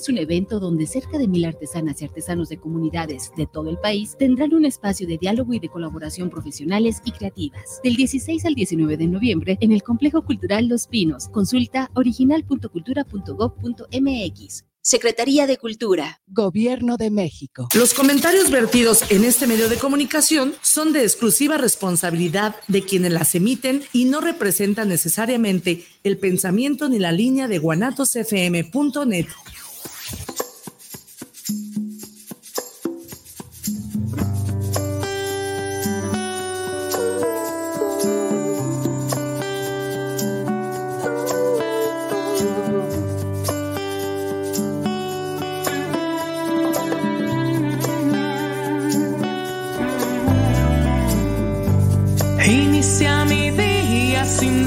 es un evento donde cerca de mil artesanas y artesanos de comunidades de todo el país tendrán un espacio de diálogo y de colaboración profesionales y creativas. Del 16 al 19 de noviembre en el Complejo Cultural Los Pinos. Consulta original.cultura.gov.mx. Secretaría de Cultura. Gobierno de México. Los comentarios vertidos en este medio de comunicación son de exclusiva responsabilidad de quienes las emiten y no representan necesariamente el pensamiento ni la línea de guanatosfm.net.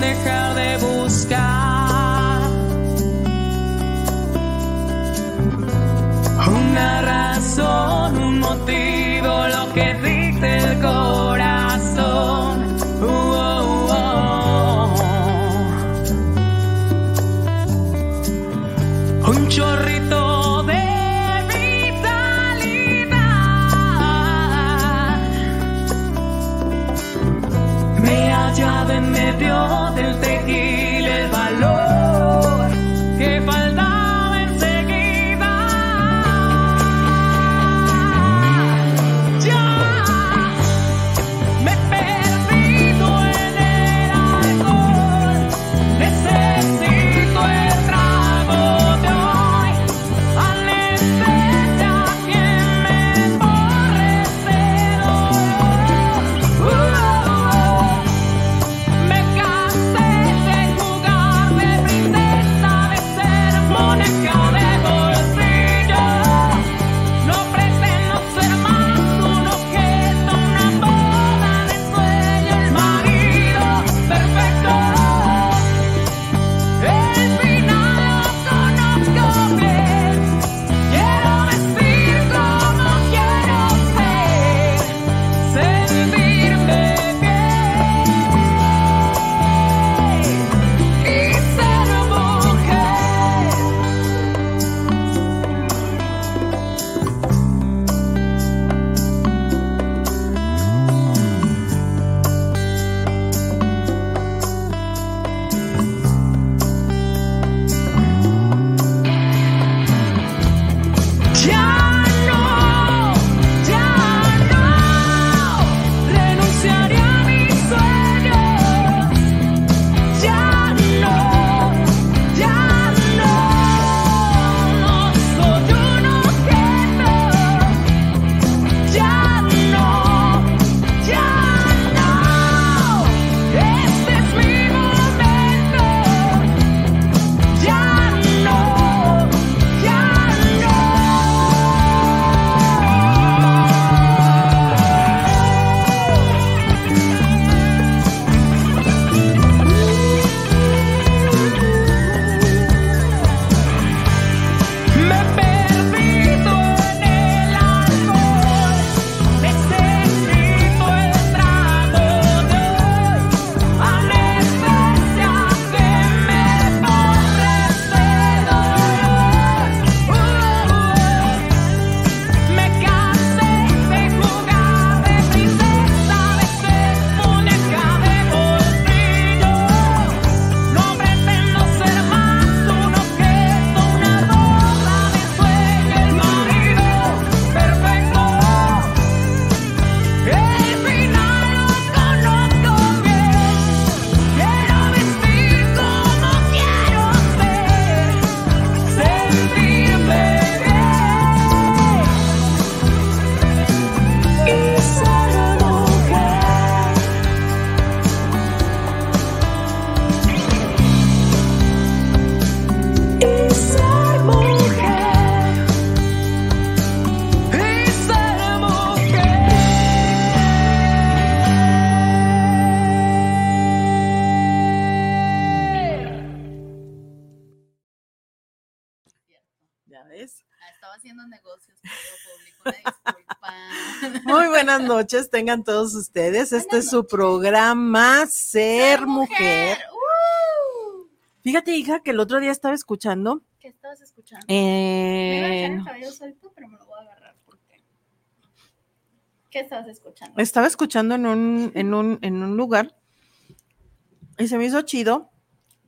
dejar de buscar una razón, un motivo. noches tengan todos ustedes. Este es su programa Ser, Mujer. ¡Uh! Fíjate, hija, que el otro día estaba escuchando. ¿Qué estabas escuchando? Eh, me iba a el cabello suelto, pero me lo voy a agarrar porque. ¿Qué estabas escuchando? Estaba escuchando en un, en un, en un lugar y se me hizo chido,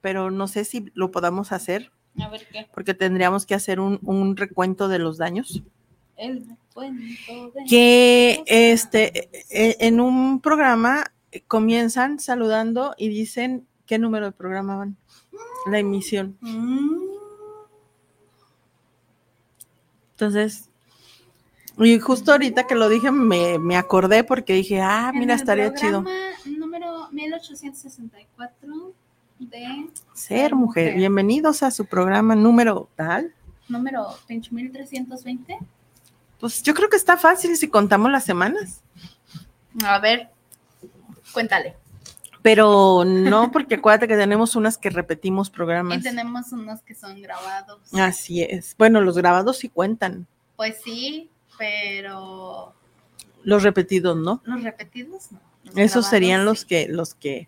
pero no sé si lo podamos hacer. A ver qué. Porque tendríamos que hacer un, un recuento de los daños. El cuento de. Que este, e- en un programa comienzan saludando y dicen qué número de programa van, la emisión. Entonces, y justo ahorita que lo dije me, me acordé porque dije, ah, En mira, el estaría chido. Número 1864 de Ser mujer. Bienvenidos a su programa número tal. número 28320. Pues yo creo que está fácil si contamos las semanas, A ver, cuéntale. pero no porque acuérdate que tenemos unas que repetimos Y programas. tenemos unos que son grabados. Así es. Bueno, los grabados sí cuentan, Pues sí, pero los repetidos, ¿no? los repetidos no. Los Esos grabados serían los que, los que,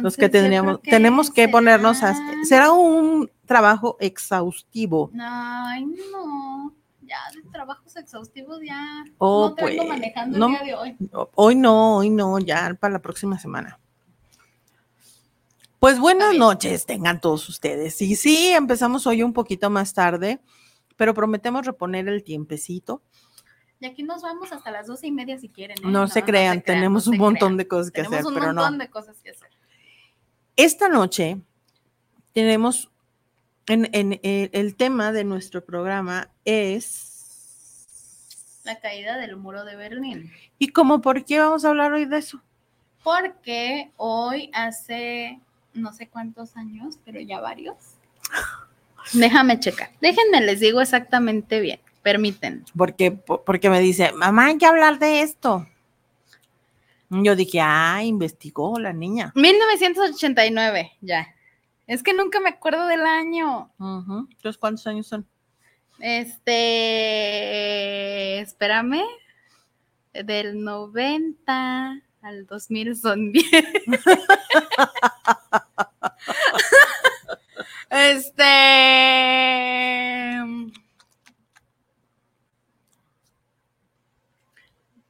los que tendríamos, tenemos que ponernos a, será un trabajo exhaustivo. Ay, no. Ya de trabajos exhaustivos ya Oh, no vengo pues, manejando no. el día de hoy. Hoy no, hoy no, ya para la próxima semana. Pues buenas noches tengan todos ustedes. Y sí, empezamos hoy un poquito más tarde, pero prometemos reponer el tiempecito. Y aquí nos vamos hasta las doce y media si quieren. ¿eh? No, se crean, tenemos un montón crean. de cosas que Tenemos hacer, un pero montón no. de cosas que hacer. Esta noche tenemos, en, en- el, el tema de nuestro programa es... La caída del muro de Berlín. ¿Y cómo por qué vamos a hablar hoy de eso? Porque hoy hace no sé cuántos años, pero ya varios. Déjame checar. Déjenme, les digo exactamente bien. Permiten. Porque, po- porque me dice, mamá, hay que hablar de esto. Yo dije, ah, investigó la niña. 1989, ya. Es que nunca me acuerdo del año. Entonces, ¿cuántos años son? Este, espérame, del 90 al 2000 son 10. este,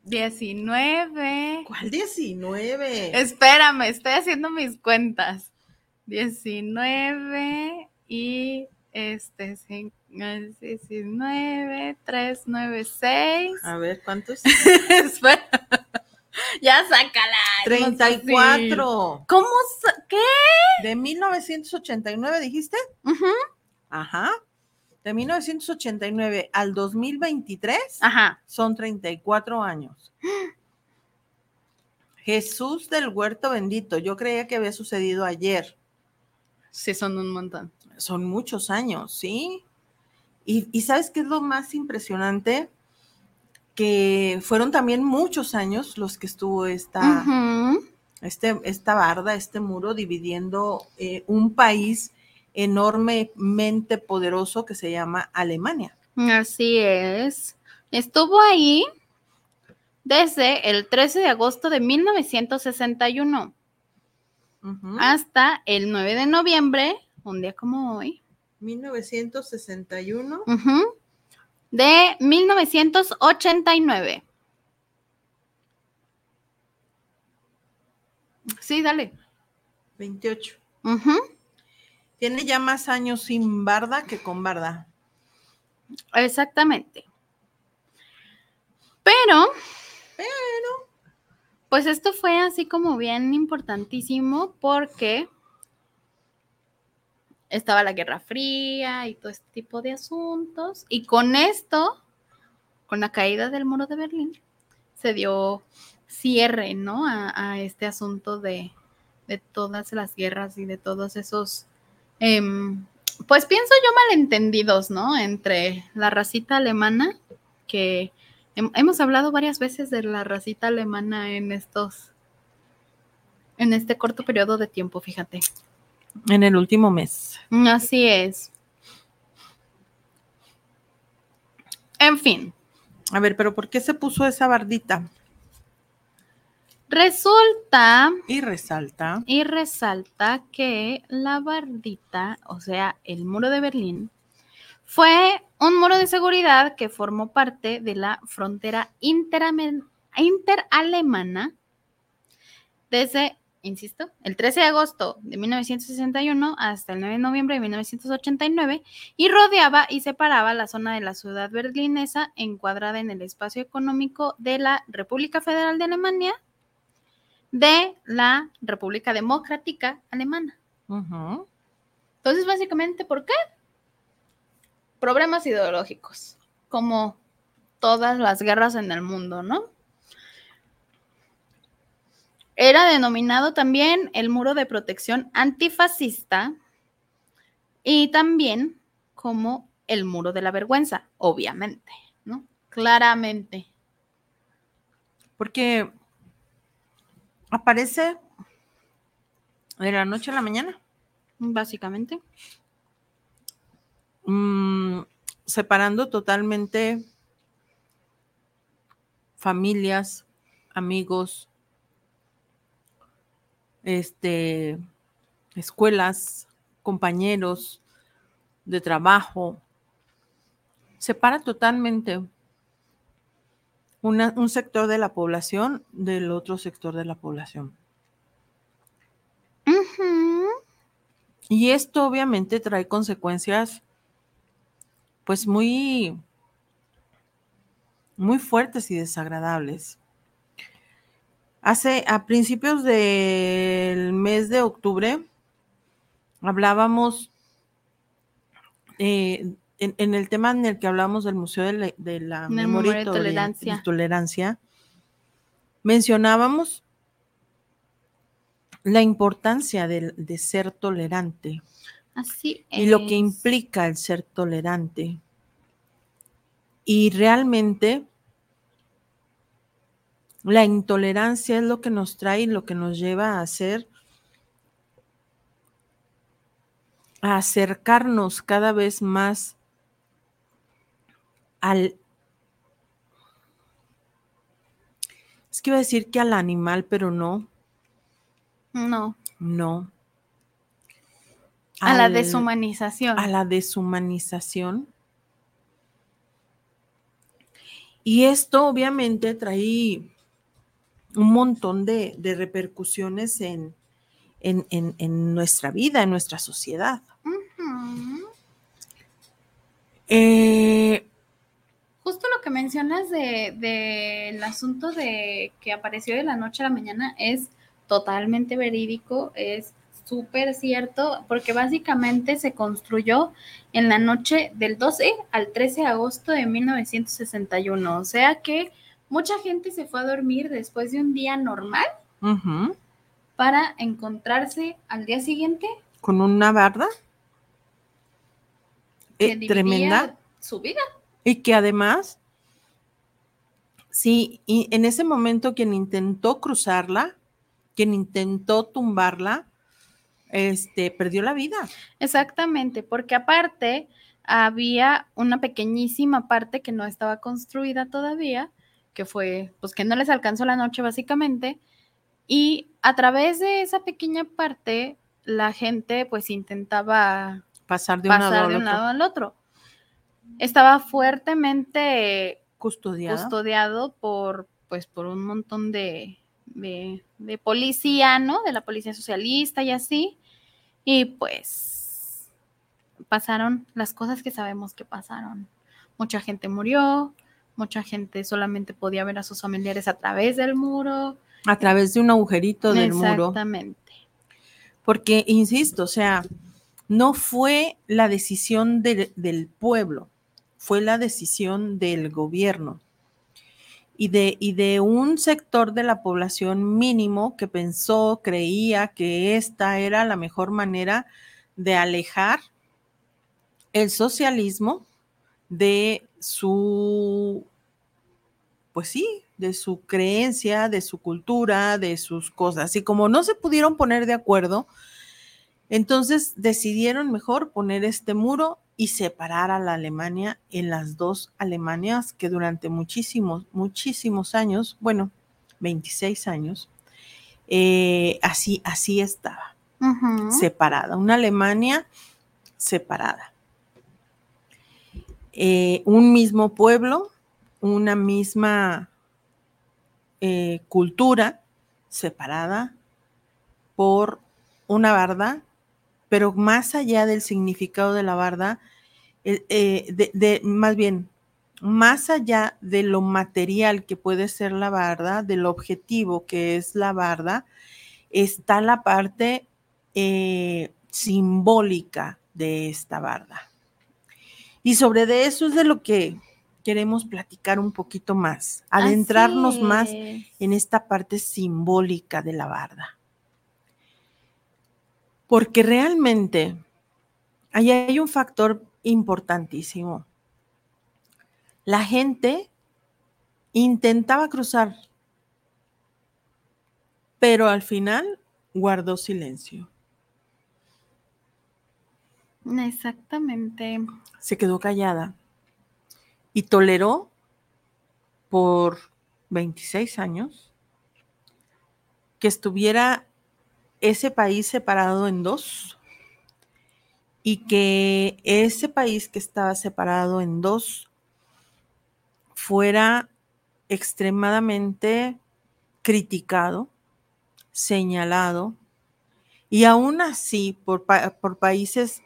19. ¿Cuál 19? Espérame, estoy haciendo mis cuentas. 19 y este cin- es 19, 3, 9, 6. A ver, ¿cuántos? Ya sácala. no seas así. 34. ¿Cómo? ¿Qué? ¿De 1989 dijiste? Ujú. Ajá. De 1989 al 2023 Ajá. son 34 años. Jesús del huerto bendito. Yo creía que había sucedido ayer. Sí, son un montón. son muchos años, ¿sí? Y, y ¿sabes qué es lo más impresionante? Que fueron también muchos años los que estuvo esta, este, esta barda, este muro, dividiendo eh, un país enormemente poderoso que se llama Alemania. Así es. Estuvo ahí desde el 13 de agosto de 1961 Hasta el 9 de noviembre, un día como hoy, 1961. ujú, de 1989. Sí, dale. 28. Ujú, Tiene ya más años sin barda que con barda. Exactamente. Pero, pues esto fue así como bien importantísimo porque estaba la Guerra Fría y todo este tipo de asuntos. Y con esto, con la caída del muro de Berlín, se dio cierre, ¿no? A, este asunto de, de todas las guerras y de todos esos, em, pues pienso yo malentendidos, ¿no? Entre la racita alemana, que hemos hablado varias veces de la racita alemana en estos, en este corto periodo de tiempo, fíjate. En el último mes. Así es. En fin, A ver, pero ¿por qué se puso esa bardita? resulta Y resalta. y resalta que la bardita, o sea, el muro de Berlín, fue un muro de seguridad que formó parte de la frontera interalemana desde, insisto, el 13 de agosto de 1961 hasta el 9 de noviembre de 1989 y rodeaba y separaba la zona de la ciudad berlinesa encuadrada en el espacio económico de la República Federal de Alemania de la República Democrática Alemana. Entonces, básicamente, ¿por qué? Problemas ideológicos, como todas las guerras en el mundo, ¿no? Era denominado también el muro de protección antifascista y también como el muro de la vergüenza, obviamente, ¿no? Claramente. Porque aparece de la noche a la mañana, Básicamente. Mm, separando totalmente familias, amigos, este, escuelas, compañeros de trabajo. Separa totalmente una- un sector de la población del otro sector de la población. Y esto obviamente trae consecuencias pues muy muy fuertes y desagradables. Hace a principios del mes de octubre hablábamos eh, en, en el tema en el que hablamos del Museo de la, de Memoria Toleran- Tolerancia. mencionábamos la importancia de ser tolerante Así y lo que implica el ser tolerante. Y realmente la intolerancia es lo que nos trae y lo que nos lleva a hacer, a acercarnos cada vez más al... Es que iba a decir que al animal, pero no, No, no. A la deshumanización. a la deshumanización. Y esto obviamente trae un montón de, de repercusiones en, en- en- en nuestra vida, en nuestra sociedad. Eh, Justo lo que mencionas de, del asunto de que apareció de la noche a la mañana es totalmente verídico, es súper cierto, porque básicamente se construyó en la noche del 12 al 13 de agosto de 1961. O sea que mucha gente se fue a dormir después de un día normal para encontrarse al día siguiente con una barda que eh, tremenda su vida. y que además, sí, y en ese momento quien intentó cruzarla, quien intentó tumbarla, este, perdió la vida. Exactamente, porque aparte había una pequeñísima parte que no estaba construida todavía, que fue, pues que no les alcanzó la noche básicamente, y a través de esa pequeña parte la gente pues intentaba Pasar de un lado pasar al de un otro. lado al otro. Estaba fuertemente custodiado por pues por un montón de, de, de policía, ¿no? De la policía socialista y así. Y pues pasaron las cosas que sabemos que pasaron. Mucha gente murió, mucha gente solamente podía ver a sus familiares a través del muro. a través de un agujerito del muro. Exactamente. Porque, insisto, o sea, no fue la decisión del- del pueblo, fue la decisión del gobierno y de, y de un sector de la población mínimo que pensó, creía que esta era la mejor manera de alejar el socialismo de su, pues sí, de su creencia, de su cultura, de sus cosas. Y como no se pudieron poner de acuerdo, entonces decidieron mejor poner este muro y separar a la Alemania en las dos Alemanias que durante muchísimos, muchísimos años, bueno, 26 años, eh, así, así estaba, separada, una Alemania separada. Eh, un mismo pueblo, una misma eh, cultura separada por una barda, pero más allá del significado de la barda, eh, eh, de, de- más bien, más allá de lo material que puede ser la barda, del objetivo que es la barda, está la parte eh, simbólica de esta barda. Y sobre de eso es de lo que queremos platicar un poquito más, adentrarnos más en esta parte simbólica de la barda. Porque realmente ahí hay un factor importantísimo. La gente intentaba cruzar, pero al final guardó silencio. Exactamente. Se quedó callada y toleró por 26 años que estuviera ese país separado en dos y que ese país que estaba separado en dos fuera extremadamente criticado, señalado, y aún así por, pa- por países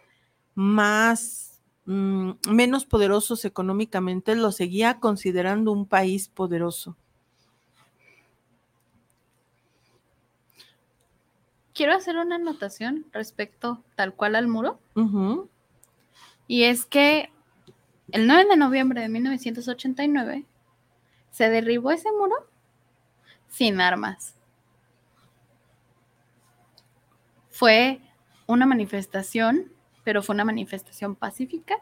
más, mm, menos poderosos económicamente, lo seguía considerando un país poderoso. Quiero hacer una anotación respecto tal cual al muro. Y es que el 9 de noviembre de 1989 se derribó ese muro sin armas. Fue una manifestación, pero fue una manifestación pacífica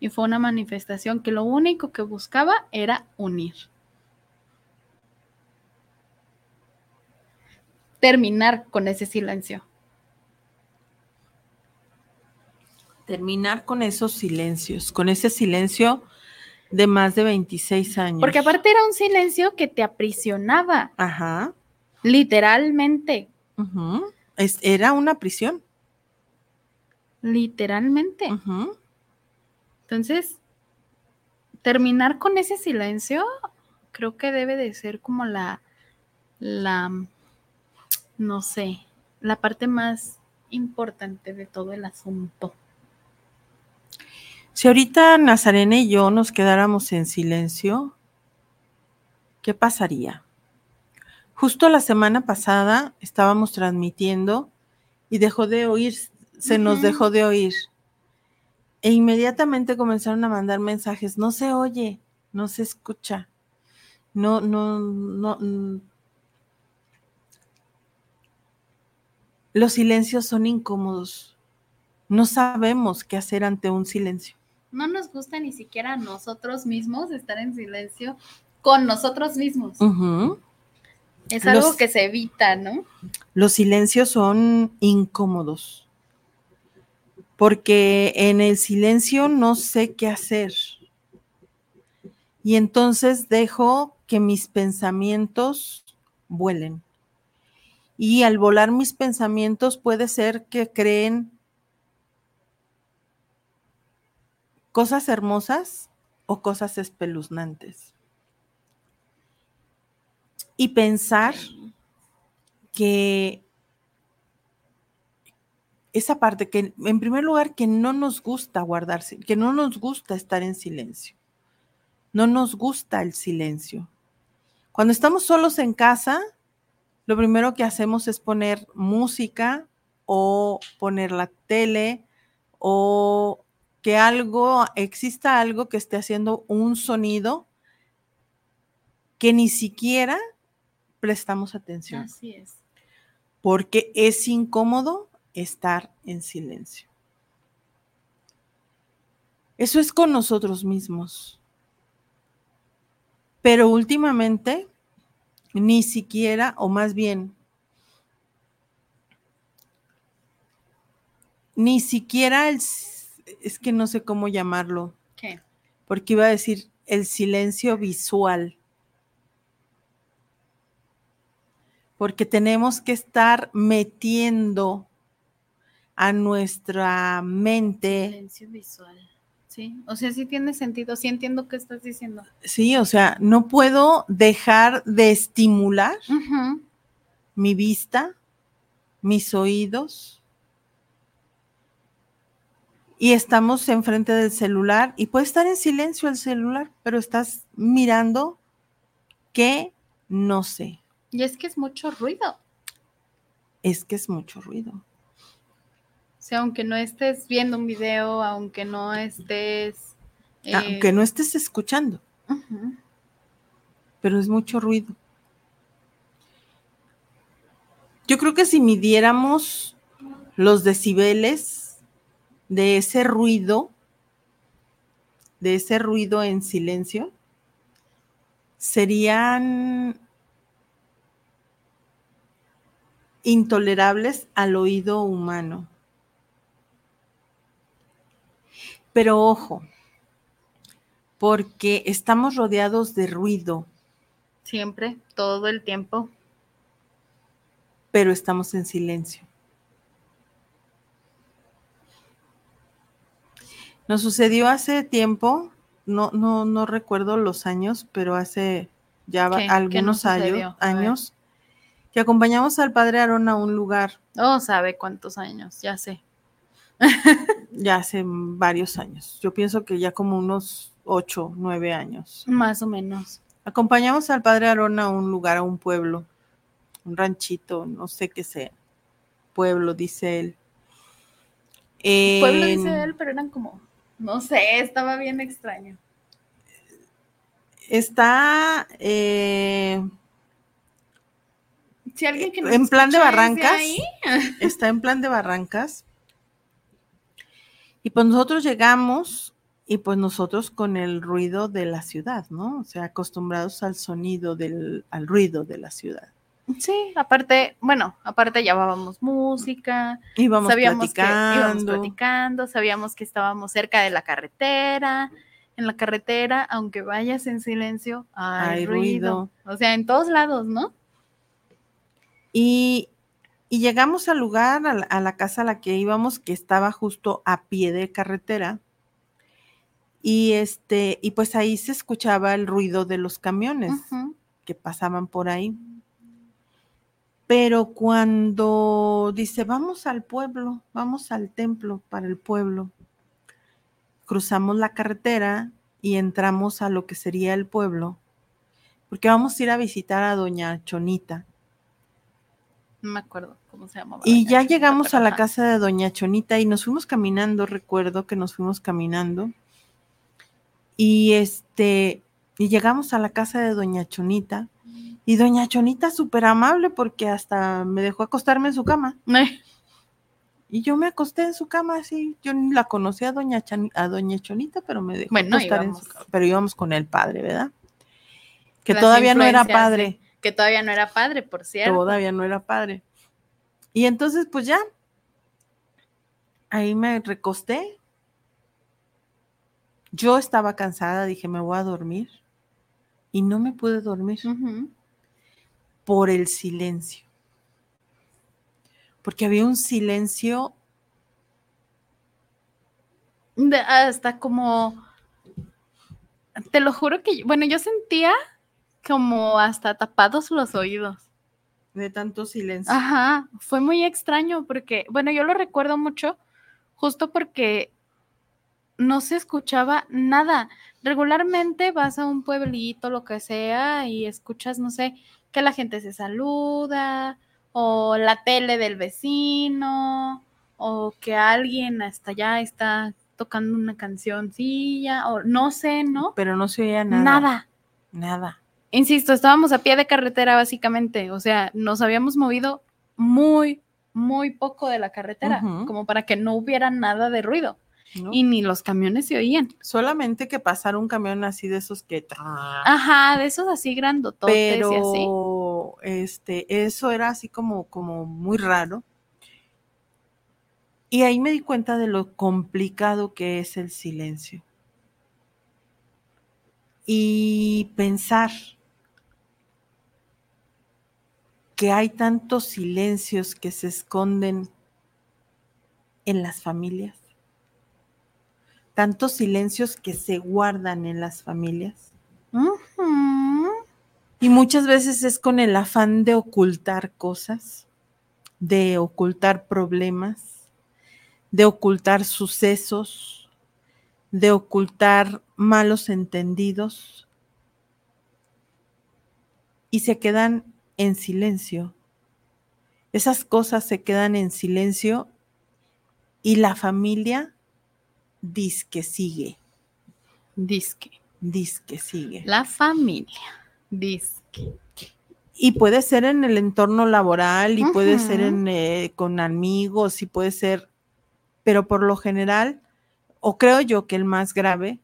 y fue una manifestación que lo único que buscaba era unir. Terminar con ese silencio. Terminar con esos silencios, con ese silencio de más de 26 años. Porque aparte era un silencio que te aprisionaba, Ajá. literalmente, es- era una prisión. literalmente. Entonces, terminar con ese silencio creo que debe de ser como la, la, no sé, la parte más importante de todo el asunto. Si ahorita Nazarena y yo nos quedáramos en silencio, ¿qué pasaría? Justo la semana pasada estábamos transmitiendo y dejó de oír, se nos dejó de oír. E inmediatamente comenzaron a mandar mensajes, no se oye, no se escucha, no, no, no. Los silencios son incómodos. No sabemos qué hacer ante un silencio. No nos gusta ni siquiera a nosotros mismos estar en silencio con nosotros mismos. Es algo Los- que se evita, ¿no? Los silencios son incómodos. Porque en el silencio no sé qué hacer. Y entonces dejo que mis pensamientos vuelen. Y al volar mis pensamientos puede ser que creen cosas hermosas o cosas espeluznantes. Y pensar que esa parte que en primer lugar que no nos gusta guardarse, que no nos gusta estar en silencio. No nos gusta el silencio. Cuando estamos solos en casa, lo primero que hacemos es poner música o poner la tele o que algo exista algo que esté haciendo un sonido que ni siquiera prestamos atención Así es. porque es incómodo estar en silencio. Eso es con nosotros mismos. Pero últimamente, ni siquiera, o más bien, ni siquiera el, es que no sé cómo llamarlo, ¿Qué? porque iba a decir el silencio visual. Porque tenemos que estar metiendo a nuestra mente Silencio visual. Sí, o sea, sí tiene sentido, sí entiendo qué estás diciendo. Sí, o sea, no puedo dejar de estimular mi vista, mis oídos. Y estamos enfrente del celular y puede estar en silencio el celular, pero estás mirando que no sé. Y es que es mucho ruido. Es que es mucho ruido. O sea, aunque no estés viendo un video, aunque no estés... eh, Aunque no estés escuchando, pero es mucho ruido. Yo creo que si midiéramos los decibeles de ese ruido, de ese ruido en silencio, serían intolerables al oído humano. Pero ojo, porque estamos rodeados de ruido, Siempre, todo el tiempo. pero estamos en silencio. Nos sucedió hace tiempo, no, no, no recuerdo los años, pero hace ya va- ¿Qué? ¿Qué nos algunos años, años que acompañamos al padre Aarón a un lugar, Oh, sabe cuántos años, ya sé. ya hace varios años. Yo pienso que ya como unos ocho, nueve años. Más o menos. Acompañamos al padre Aarón a un lugar, a un pueblo, un ranchito, no sé qué sea. Pueblo, dice él. Pueblo dice él, pero eran como, no sé, estaba bien extraño. Está eh, Si alguien que en plan de barrancas. ahí, está en plan de barrancas. Y pues nosotros llegamos y pues nosotros con el ruido de la ciudad, ¿no? O sea, acostumbrados al sonido del, al ruido de la ciudad. Sí, aparte, bueno, aparte llevábamos música, Íbamos sabíamos que íbamos platicando. platicando, sabíamos que estábamos cerca de la carretera. En la carretera, aunque vayas en silencio, hay, Hay ruido. O sea, en todos lados, ¿no? Y, y llegamos al lugar, a la, a la casa a la que íbamos, que estaba justo a pie de carretera. Y este, y pues ahí se escuchaba el ruido de los camiones que pasaban por ahí. Pero cuando dice, vamos al pueblo, vamos al templo para el pueblo, cruzamos la carretera y entramos a lo que sería el pueblo, porque vamos a ir a visitar a doña Chonita. No me acuerdo cómo se llamaba. Y ya Chonita, llegamos a la ajá. casa de Doña Chonita y nos fuimos caminando, recuerdo que nos fuimos caminando. Y este, y llegamos a la casa de Doña Chonita. Y Doña Chonita súper amable porque hasta me dejó acostarme en su cama. Y yo me acosté en su cama así. Yo ni la conocía a Doña, Chan- a Doña Chonita, pero me dejó Bueno, acostar en su cama. Pero íbamos con el padre, ¿verdad? Que Las todavía no era padre. Que todavía no era padre, por cierto. Todavía no era padre. Y entonces, pues ya, ahí me recosté. Yo estaba cansada, dije, me voy a dormir. Y no me pude dormir por el silencio. Porque había un silencio, De- hasta como, te lo juro que, bueno, yo sentía como hasta tapados los oídos. de tanto silencio. Ajá, fue muy extraño porque, bueno, yo lo recuerdo mucho justo porque no se escuchaba nada. Regularmente vas a un pueblito, lo que sea, y escuchas, no sé, que la gente se saluda, o la tele del vecino, o que alguien hasta allá está tocando una cancioncilla, o no sé, ¿no? Pero no se oía nada. Nada. Nada. Insisto, estábamos a pie de carretera básicamente, o sea, nos habíamos movido muy, muy poco de la carretera, como para que no hubiera nada de ruido ¿no? y ni los camiones se oían. Solamente que pasara un camión así de esos que... Ajá, de esos así grandototes y así. pero este eso era así como como muy raro y ahí me di cuenta de lo complicado que es el silencio y pensar que hay tantos silencios que se esconden en las familias tantos silencios que se guardan en las familias. Y muchas veces es con el afán de ocultar cosas, de ocultar problemas, de ocultar sucesos, de ocultar malos entendidos. Y se quedan en silencio. Esas cosas se quedan en silencio y la familia dice que sigue, Disque. dice que sigue. La familia. Disque. Y puede ser en el entorno laboral y puede ser en, eh, con amigos y puede ser, pero por lo general, o creo yo que el más grave,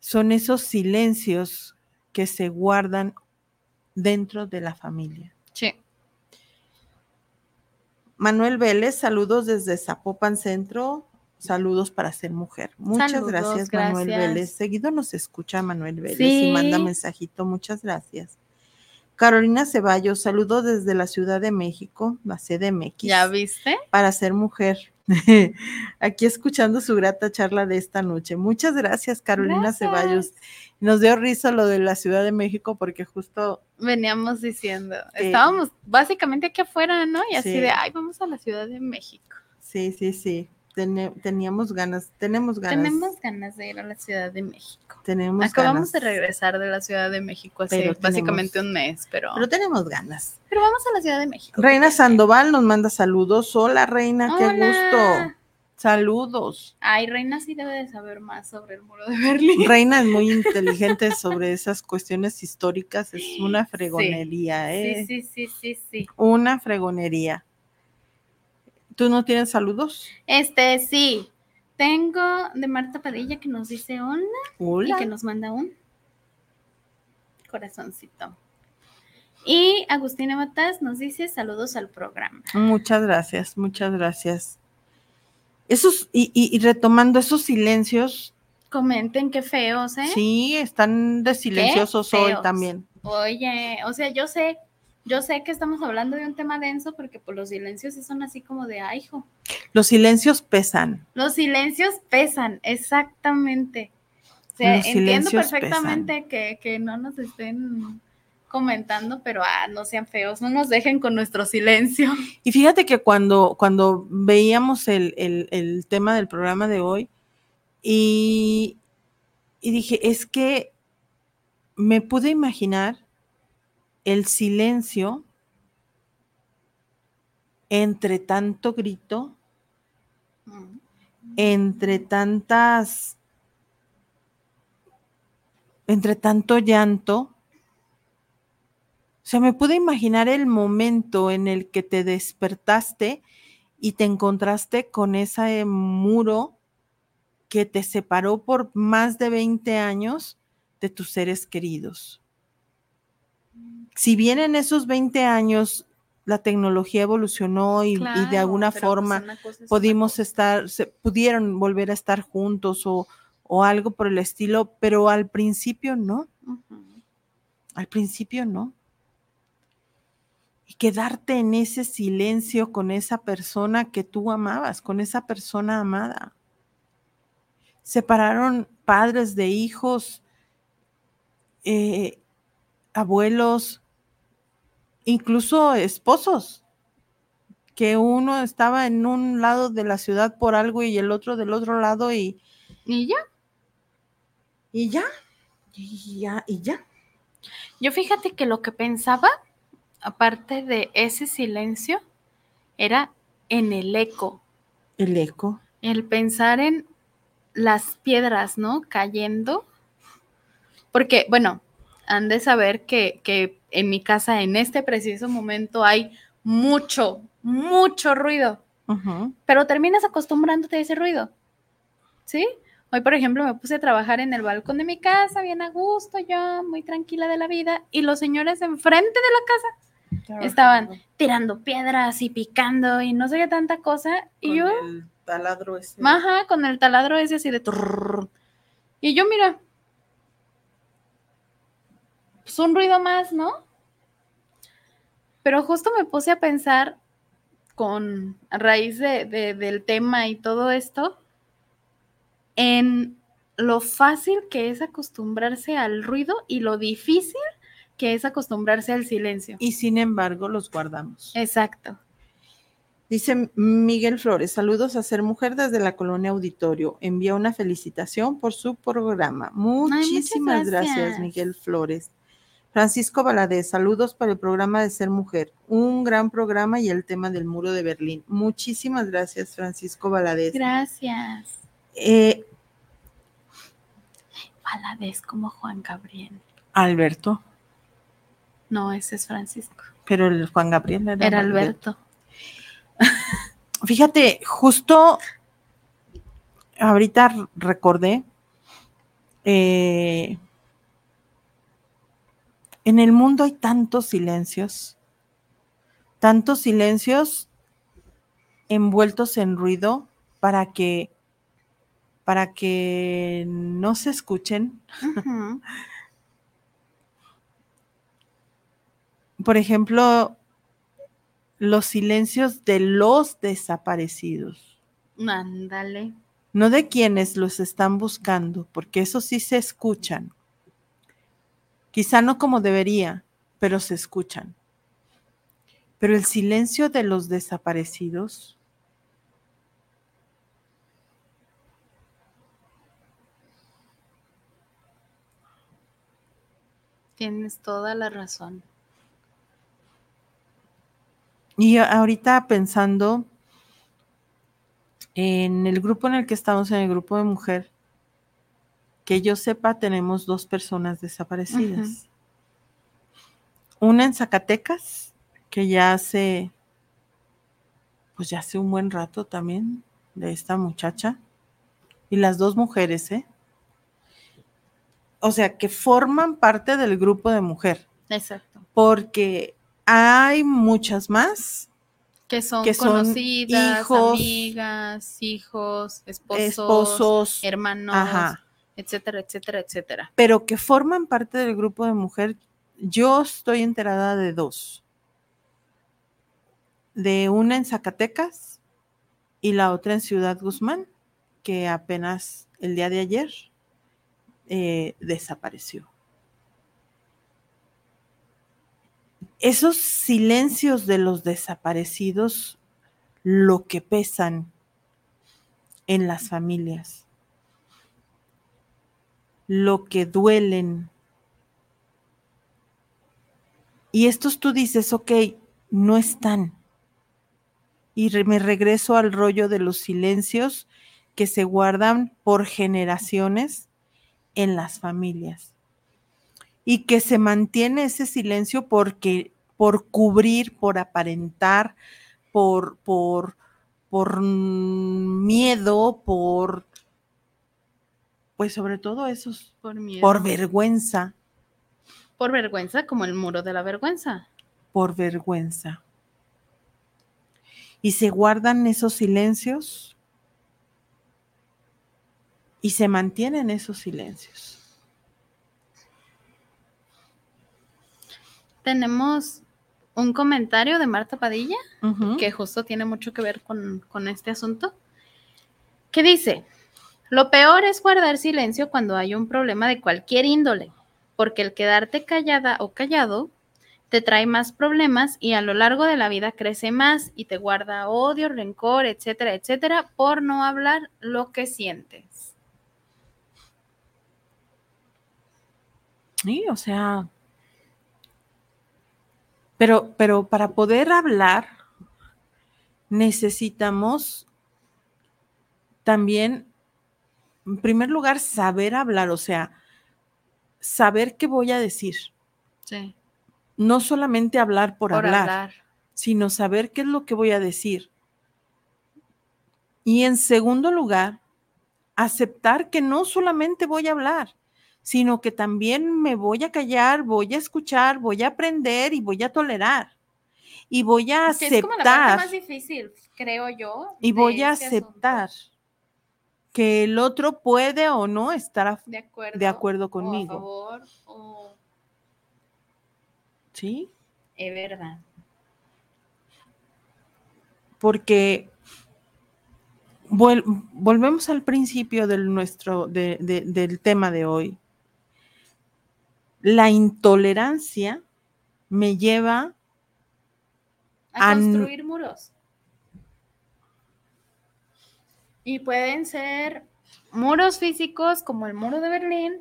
son esos silencios que se guardan dentro de la familia. Sí. Manuel Vélez, saludos desde Zapopan Centro. Saludos para ser mujer. Muchas Saludos, gracias, Manuel. Vélez. Seguido nos escucha Manuel Vélez y manda mensajito. Muchas gracias. Carolina Ceballos, saludos desde la Ciudad de México, la CDMX, ¿Ya viste? para ser mujer. Aquí escuchando su grata charla de esta noche. Muchas gracias, Carolina Gracias. Ceballos. Nos dio risa lo de la Ciudad de México porque justo Veníamos diciendo. Sí. Estábamos básicamente aquí afuera, ¿no? Y así Sí. de, ay, vamos a la Ciudad de México. Sí, sí, sí. Teníamos ganas, tenemos ganas. Tenemos ganas de ir a la Ciudad de México. tenemos Acabamos de regresar de la Ciudad de México hace básicamente un mes, pero, Pero tenemos ganas. pero vamos a la Ciudad de México. Reina. Sandoval nos manda saludos. Hola, Reina, qué Hola. gusto. Saludos. Ay, Reina sí debe de saber más sobre el muro de Berlín. Reina es muy inteligente sobre esas cuestiones históricas. Es una fregonería, ¿eh? Sí, sí, sí, sí, sí. Una fregonería. ¿Tú no tienes saludos? Este, sí. Tengo de Marta Padilla que nos dice hola y Hola. que nos manda un corazoncito. Y Agustina Matas nos dice saludos al programa. Muchas gracias, muchas gracias. Esos, y, y- y retomando esos silencios, Comenten qué feos, ¿eh? sí, están de silenciosos hoy también. Oye, o sea, yo sé, yo sé que estamos hablando de un tema denso porque pues, los silencios sí son así como de, ay, hijo. Los silencios pesan. Los silencios pesan, exactamente. O sea, Los entiendo perfectamente que, que no nos estén comentando, pero ah, no sean feos, no nos dejen con nuestro silencio. Y fíjate que cuando, cuando veíamos el, el- el tema del programa de hoy, y, y dije, es que me pude imaginar el silencio entre tanto grito, entre tantas, entre tanto llanto. O sea, me pude imaginar el momento en el que te despertaste y te encontraste con ese muro que te separó por más de 20 años de tus seres queridos. Si bien en esos 20 años la tecnología evolucionó y, y de alguna pues, forma es pudimos estar, se pudieron volver a estar juntos o, o algo por el estilo, pero al principio no, al principio no. Y quedarte en ese silencio con esa persona que tú amabas, con esa persona amada. Separaron padres de hijos, eh, abuelos, incluso esposos, que uno estaba en un lado de la ciudad por algo y el otro del otro lado y, Y ya, y ya, y ya, y ya. yo fíjate que lo que pensaba, aparte de ese silencio, era en el eco, El eco. el pensar en las piedras, ¿no? Cayendo. Porque, bueno, han de saber que, que en mi casa en este preciso momento hay mucho, mucho ruido, pero terminas acostumbrándote a ese ruido, ¿sí? Hoy, por ejemplo, me puse a trabajar en el balcón de mi casa, bien a gusto, yo muy tranquila de la vida, y los señores enfrente de la casa estaban tirando piedras y picando y no sé qué tanta cosa, y Con yo... el taladro ese. Ajá, con el taladro ese así de. Y yo, mira, pues un ruido más, ¿no? Pero justo me puse a pensar con a raíz de, de- del tema y todo esto, en lo fácil que es acostumbrarse al ruido y lo difícil que es acostumbrarse al silencio. Y sin embargo, los guardamos. Exacto. Dice Miguel Flores, saludos a Ser Mujer desde la colonia Auditorio. Envía una felicitación por su programa. Muchísimas gracias. gracias. Miguel Flores. Francisco Valadez, saludos para el programa de Ser Mujer. Un gran programa y el tema del muro de Berlín. Muchísimas gracias, Francisco Valadez. Gracias. Eh, Valadez como Juan Gabriel. Alberto, No, ese es Francisco. pero el Juan Gabriel era, Era Alberto. Fíjate, justo ahorita recordé, eh, en el mundo hay tantos silencios, tantos silencios envueltos en ruido para que para que no se escuchen. Por ejemplo, los silencios de los desaparecidos. Ándale. no de quienes los están buscando, porque eso sí se escuchan. Quizá no como debería, pero se escuchan. Pero el silencio de los desaparecidos, Tienes toda la razón. Y ahorita pensando en el grupo en el que estamos, en el grupo de mujer, que yo sepa, tenemos dos personas desaparecidas. Una en Zacatecas, que ya hace, pues ya hace un buen rato también, de esta muchacha. Y las dos mujeres, ¿eh? O sea, que forman parte del grupo de mujer, Exacto. porque hay muchas más Que son Que son conocidas, hijos, amigas, hijos, esposos, esposos, hermanos, ajá, etcétera, etcétera, etcétera. pero que forman parte del grupo de mujer. Yo estoy enterada de dos. De una en Zacatecas y la otra en Ciudad Guzmán, que apenas el día de ayer eh, desapareció. Esos silencios de los desaparecidos, lo que pesan en las familias lo que duelen. Y estos tú dices, ok, no están. Y me regreso al rollo de los silencios que se guardan por generaciones en las familias. Y que se mantiene ese silencio porque por cubrir, por aparentar, por, por, por miedo, por pues sobre todo esos Por miedo. por vergüenza, Por vergüenza, como el muro de la vergüenza. por vergüenza. Y se guardan esos silencios y se mantienen esos silencios. Tenemos un comentario de Marta Padilla, que justo tiene mucho que ver con, con este asunto, que dice, lo peor es guardar silencio cuando hay un problema de cualquier índole, porque el quedarte callada o callado te trae más problemas y a lo largo de la vida crece más y te guarda odio, rencor, etcétera, etcétera, por no hablar lo que sientes. Sí, o sea, pero, pero para poder hablar necesitamos también, en primer lugar, saber hablar, o sea, saber qué voy a decir. Sí, No solamente hablar por, por hablar, hablar. sino saber qué es lo que voy a decir. Y en segundo lugar, aceptar que no solamente voy a hablar, sino que también me voy a callar, voy a escuchar, voy a aprender y voy a tolerar. Y voy a Que es como la parte aceptar, más difícil, creo yo. y voy a este asunto. aceptar que el otro puede o no estar, a- de acuerdo, de acuerdo o conmigo. a favor, o ¿sí? es verdad. porque volvemos al principio del, nuestro, de- de- del tema de hoy. La intolerancia me lleva a construir muros. Y pueden ser muros físicos como el muro de Berlín,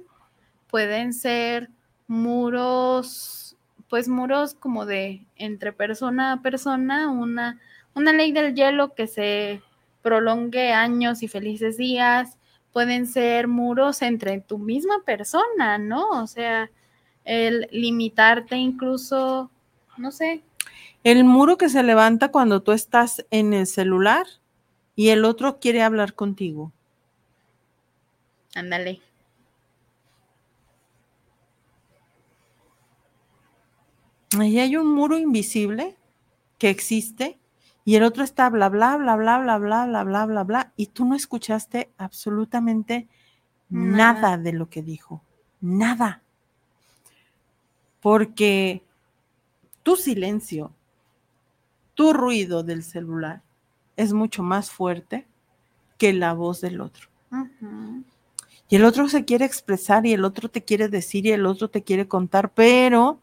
pueden ser muros, pues muros como de entre persona a persona, una, una ley del hielo que se prolongue años y felices días, pueden ser muros entre tu misma persona, ¿no? O sea, el limitarte incluso, no sé, el muro que se levanta cuando tú estás en el celular y el otro quiere hablar contigo. ándale. Ahí hay un muro invisible que existe y el otro está bla, bla, bla, bla, bla, bla, bla, bla, bla, bla, y tú no escuchaste absolutamente nada, Nada. de lo que dijo. Nada. Porque tu silencio, tu ruido del celular es mucho más fuerte que la voz del otro. Y el otro se quiere expresar y el otro te quiere decir y el otro te quiere contar, pero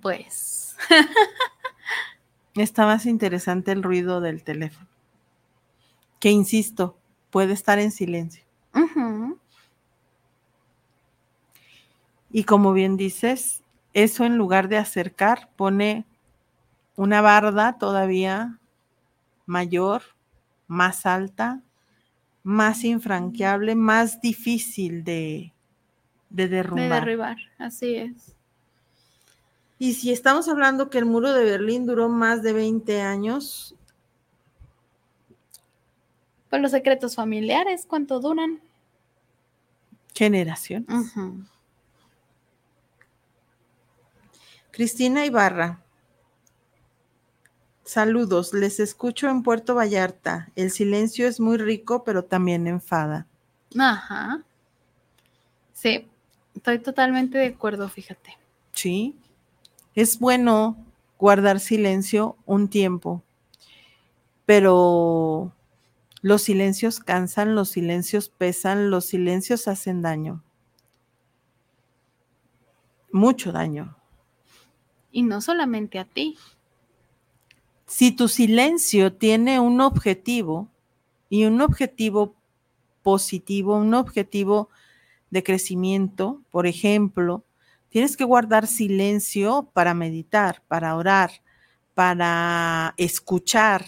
Pues, Está más interesante el ruido del teléfono. Que insisto, puede estar en silencio. Y como bien dices, eso en lugar de acercar, pone una barda todavía mayor, más alta, más infranqueable, más difícil de, de de derrumbar. derribar, así es. Y si estamos hablando que el muro de Berlín duró más de 20 años, Pues los secretos familiares, ¿cuánto duran? generación. Ujú. Cristina Ibarra. Saludos, les escucho en Puerto Vallarta. El silencio es muy rico, pero también enfada. Ajá. Sí, estoy totalmente de acuerdo, fíjate. Sí. Es bueno guardar silencio un tiempo, pero los silencios cansan, los silencios pesan, los silencios hacen daño. Mucho daño. Y no solamente a ti. si tu silencio tiene un objetivo y un objetivo positivo, un objetivo de crecimiento, por ejemplo, tienes que guardar silencio para meditar, para orar, para escuchar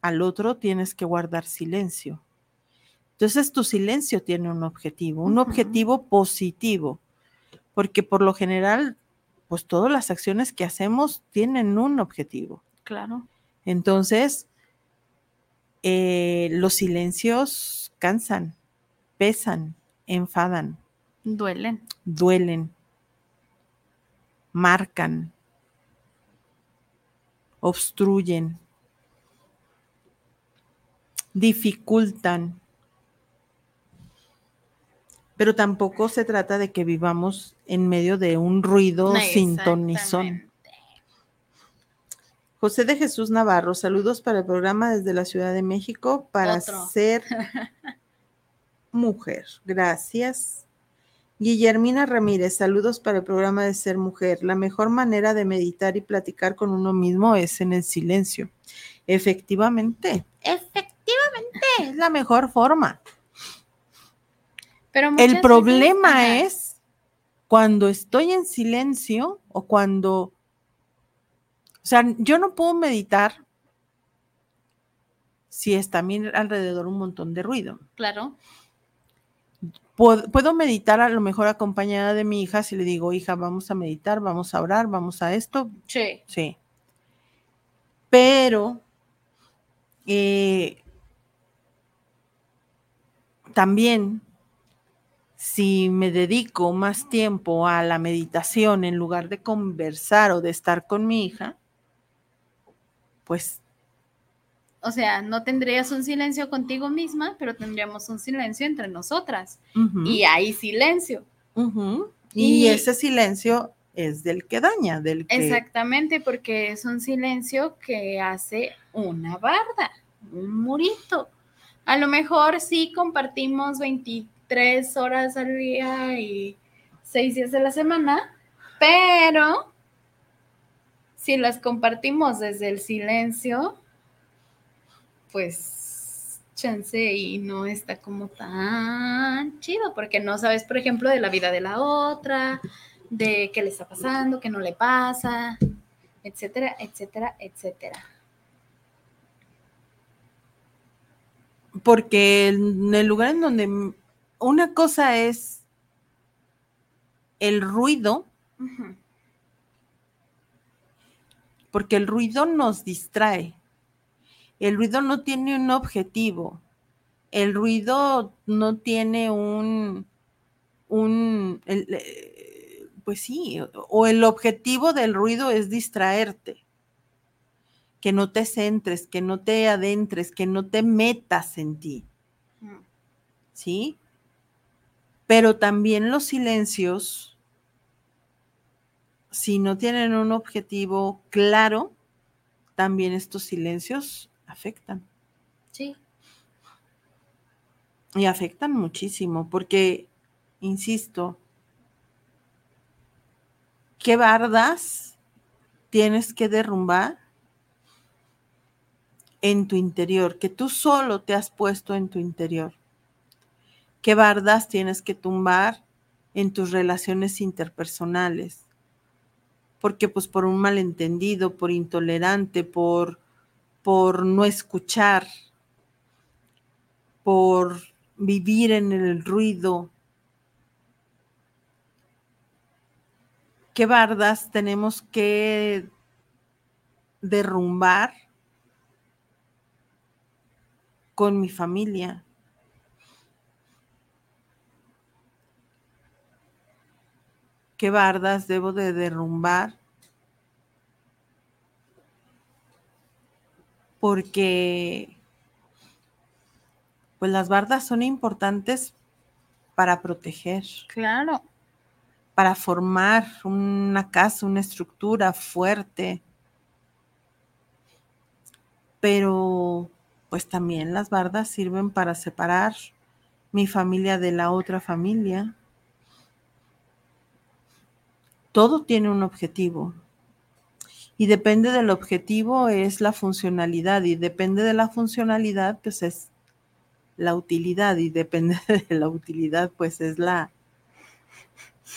al otro, tienes que guardar silencio. Entonces tu silencio tiene un objetivo, un objetivo positivo, porque por lo general, pues todas las acciones que hacemos tienen un objetivo. Claro. Entonces, eh, los silencios cansan, pesan, enfadan, Duelen. duelen, marcan, obstruyen, dificultan. Pero tampoco se trata de que vivamos en medio de un ruido sintonizón. José de Jesús Navarro, saludos para el programa desde la Ciudad de México para Otro. ser mujer. Gracias. Guillermina Ramírez, saludos para el programa de ser mujer. La mejor manera de meditar y platicar con uno mismo es en el silencio. Efectivamente, efectivamente, es la mejor forma. Pero El problema es cuando estoy en silencio o cuando, o sea, yo no puedo meditar si está a mi alrededor un montón de ruido. Claro. Puedo, puedo meditar a lo mejor acompañada de mi hija si le digo, hija, vamos a meditar, vamos a orar, vamos a esto, Sí. sí. Pero eh, también si me dedico más tiempo a la meditación en lugar de conversar o de estar con mi hija, pues O sea, no tendrías un silencio contigo misma, pero tendríamos un silencio entre nosotras. Y hay silencio. y y- ese silencio es del que daña, del que... Exactamente, porque es un silencio que hace una barda, un murito. A lo mejor sí compartimos 23 horas al día y 6 días de la semana, pero si las compartimos desde el silencio, pues chance y no está como tan chido, porque no sabes, por ejemplo, de la vida de la otra, de qué le está pasando, qué no le pasa, etcétera, etcétera, etcétera. Porque en el lugar en donde una cosa es el ruido, porque el ruido nos distrae. El ruido no tiene un objetivo. El ruido no tiene un, un, el- eh, pues sí, o el objetivo del ruido es distraerte. Que no te centres, que no te adentres, que no te metas en ti. ¿sí? Pero también los silencios, si no tienen un objetivo claro, también estos silencios afectan. Sí, Y afectan muchísimo, porque, insisto, ¿qué bardas tienes que derrumbar en tu interior? Que tú solo te has puesto en tu interior. ¿Qué bardas tienes que tumbar en tus relaciones interpersonales? Porque pues por un malentendido, por intolerante, por, por no escuchar, por vivir en el ruido. ¿Qué bardas tenemos que derrumbar con mi familia? ¿Qué bardas debo de derrumbar? Porque pues las bardas son importantes para proteger, claro. para formar una casa, una estructura fuerte. Pero pues también las bardas sirven para separar mi familia de la otra familia. Todo tiene un objetivo. Y depende del objetivo es la funcionalidad y depende de la funcionalidad pues es la utilidad y depende de la utilidad pues es la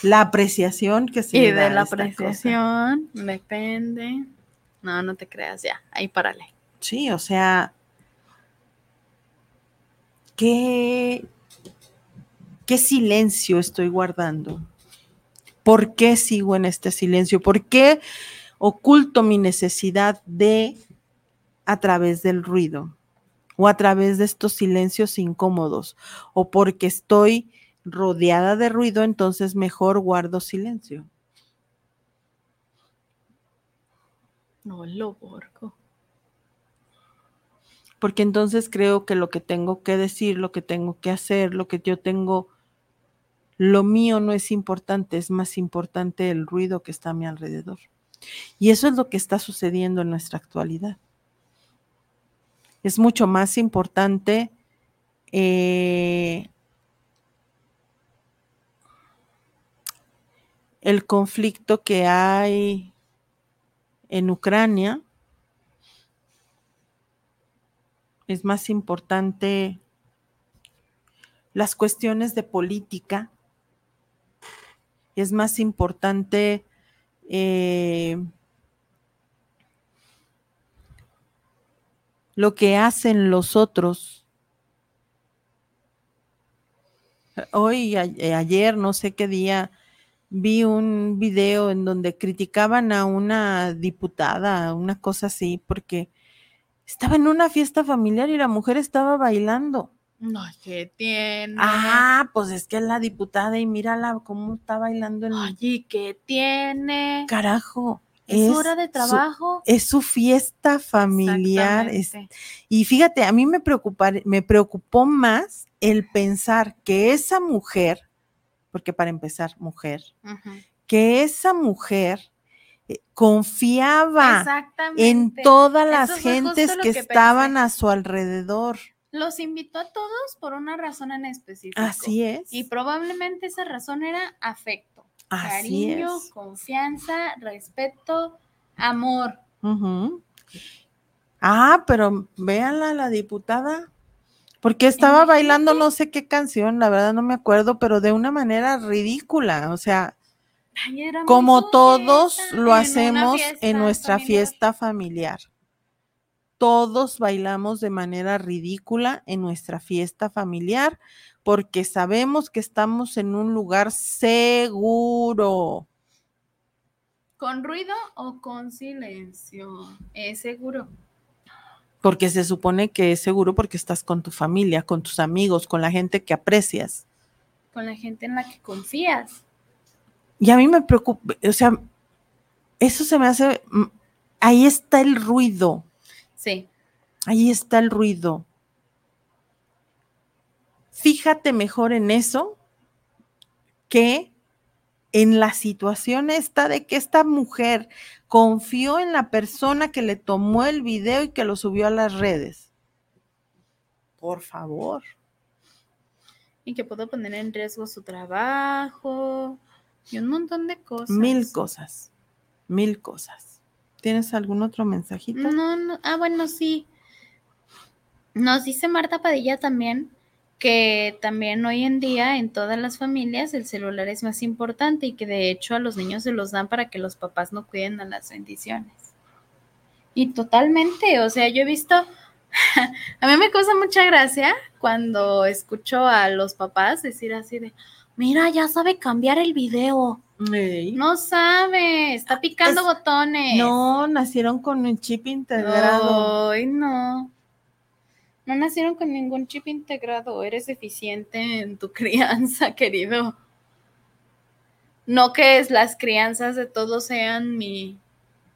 la apreciación que se Y le da de a la cosa. apreciación depende. No, no te creas ya. Ahí párale. Sí, o sea, ¿qué, qué silencio estoy guardando? ¿Por qué sigo en este silencio? ¿Por qué oculto mi necesidad de a través del ruido o a través de estos silencios incómodos? ¿O porque estoy rodeada de ruido, entonces mejor guardo silencio? No lo borgo. porque entonces creo que lo que tengo que decir, lo que tengo que hacer, lo que yo tengo, lo mío no es importante, es más importante el ruido que está a mi alrededor. Y eso es lo que está sucediendo en nuestra actualidad. Es mucho más importante eh, el conflicto que hay en Ucrania es más importante las cuestiones de política, es más importante eh, lo que hacen los otros. Hoy, eh, ayer, no sé qué día, vi un video en donde criticaban a una diputada, una cosa así, porque estaba en una fiesta familiar y la mujer estaba bailando. No, ¿qué tiene? Ah, pues es que es la diputada y mírala cómo está bailando Oye, ¿qué tiene? carajo. Es, hora de su- trabajo. es su fiesta familiar. es- Exactamente. y fíjate, a mí me, preocupar- me preocupó más el pensar que esa mujer, porque para empezar, mujer, que esa mujer eh, confiaba en todas las gentes que, que estaban a su alrededor. Los invitó a todos por una razón en específico. Así es. Y probablemente esa razón era afecto, Así cariño, es. confianza, respeto, amor. Ah, pero véanla, la diputada. Porque estaba bailando no sé qué canción, la verdad no me acuerdo, pero de una manera ridícula. O sea, Ay, como todos fiesta, lo en hacemos fiesta en nuestra familiar. fiesta familiar. Todos bailamos de manera ridícula en nuestra fiesta familiar porque sabemos que estamos en un lugar seguro. ¿Con ruido o con silencio? Es seguro. Porque se supone que es seguro porque estás con tu familia, con tus amigos, con la gente que aprecias. Con la gente en la que confías. Y a mí me preocupa, o sea, eso se me hace, mm, ahí está el ruido, Sí. ahí está el ruido. Fíjate mejor en eso que en la situación esta de que esta mujer confió en la persona que le tomó el video y que lo subió a las redes. Por favor. Y que pudo poner en riesgo su trabajo y un montón de cosas. Mil cosas, mil cosas. ¿Tienes algún otro mensajito? No, no. Ah, bueno, sí. Nos dice Marta Padilla también que también hoy en día en todas las familias el celular es más importante y que de hecho a los niños se los dan para que los papás no cuiden a las bendiciones. Y totalmente, o sea, yo he visto, a mí me causa mucha gracia cuando escucho a los papás decir así de, mira, ya sabe cambiar el video. Ey. No sabe, está picando Es- botones. No, nacieron con un chip integrado. Ay, no. No nacieron con ningún chip integrado. Eres deficiente en tu crianza, querido. No que es las crianzas de todos sean mi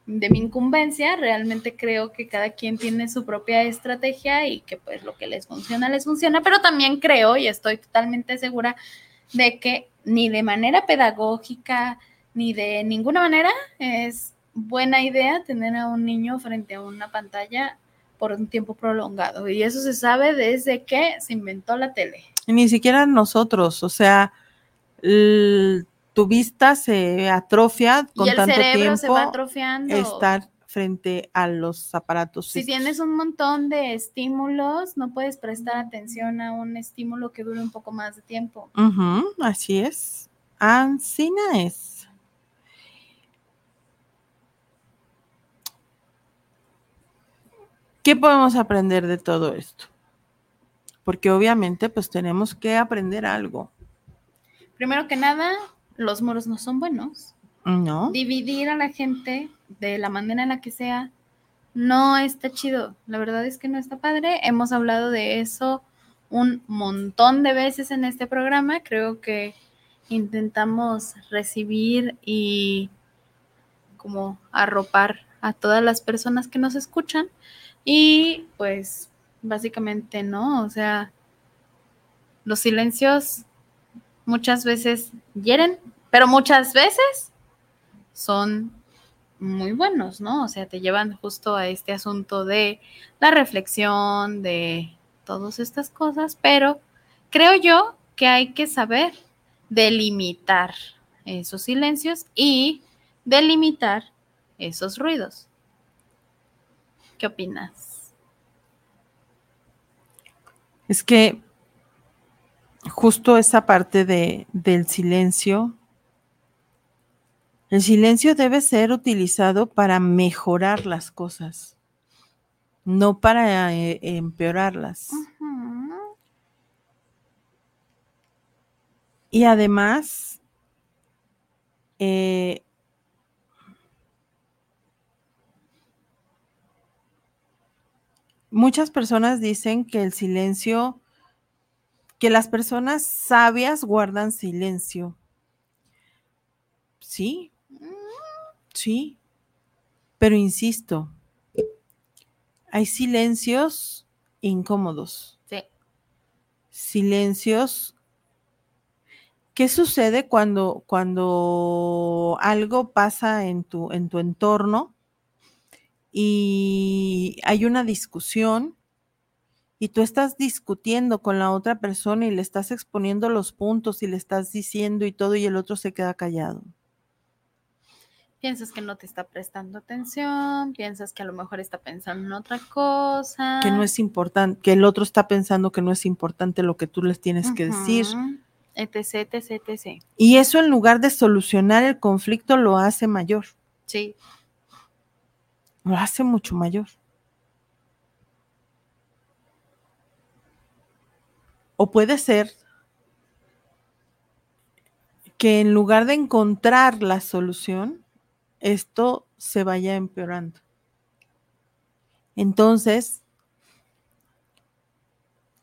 de mi incumbencia, realmente creo que cada quien tiene su propia estrategia y que pues lo que les funciona les funciona, pero también creo y estoy totalmente segura de que ni de manera pedagógica ni de ninguna manera es buena idea tener a un niño frente a una pantalla por un tiempo prolongado. Y eso se sabe desde que se inventó la tele. Y Ni siquiera nosotros, o sea, tu vista se atrofia con y el tanto cerebro tiempo se va atrofiando. estar frente a los aparatos. Si tienes un montón de estímulos, no puedes prestar atención a un estímulo que dure un poco más de tiempo. Ujú, así es. Ancina es. ¿Qué podemos aprender de todo esto? Porque obviamente pues tenemos que aprender algo, Primero que nada, los moros no son buenos. ¿no? Dividir a la gente de la manera en la que sea no está chido. La verdad es que no está padre. Hemos hablado de eso un montón de veces en este programa. Creo que intentamos recibir y como arropar a todas las personas que nos escuchan. Y pues básicamente no, o sea, los silencios muchas veces hieren, pero muchas veces son muy buenos, ¿no? O sea, te llevan justo a este asunto de la reflexión, de todas estas cosas, pero creo yo que hay que saber delimitar esos silencios y delimitar esos ruidos. ¿Qué opinas? Es que justo esa parte de, del silencio, el silencio debe ser utilizado para mejorar las cosas, no para eh, empeorarlas. Y además, eh, muchas personas dicen que el silencio, que las personas sabias guardan silencio. Sí, sí, pero insisto, hay silencios incómodos, Sí. silencios ¿Qué sucede cuando, cuando algo pasa en tu, en tu entorno y hay una discusión y tú estás discutiendo con la otra persona y le estás exponiendo los puntos y le estás diciendo y todo y el otro se queda callado? Piensas que no te está prestando atención, piensas que a lo mejor está pensando en otra cosa. Que no es importante, que el otro está pensando que no es importante lo que tú les tienes que decir. Etc, etc, etc. Y eso en lugar de solucionar el conflicto lo hace mayor, Sí. lo hace mucho mayor. O puede ser que en lugar de encontrar la solución, esto se vaya empeorando. Entonces,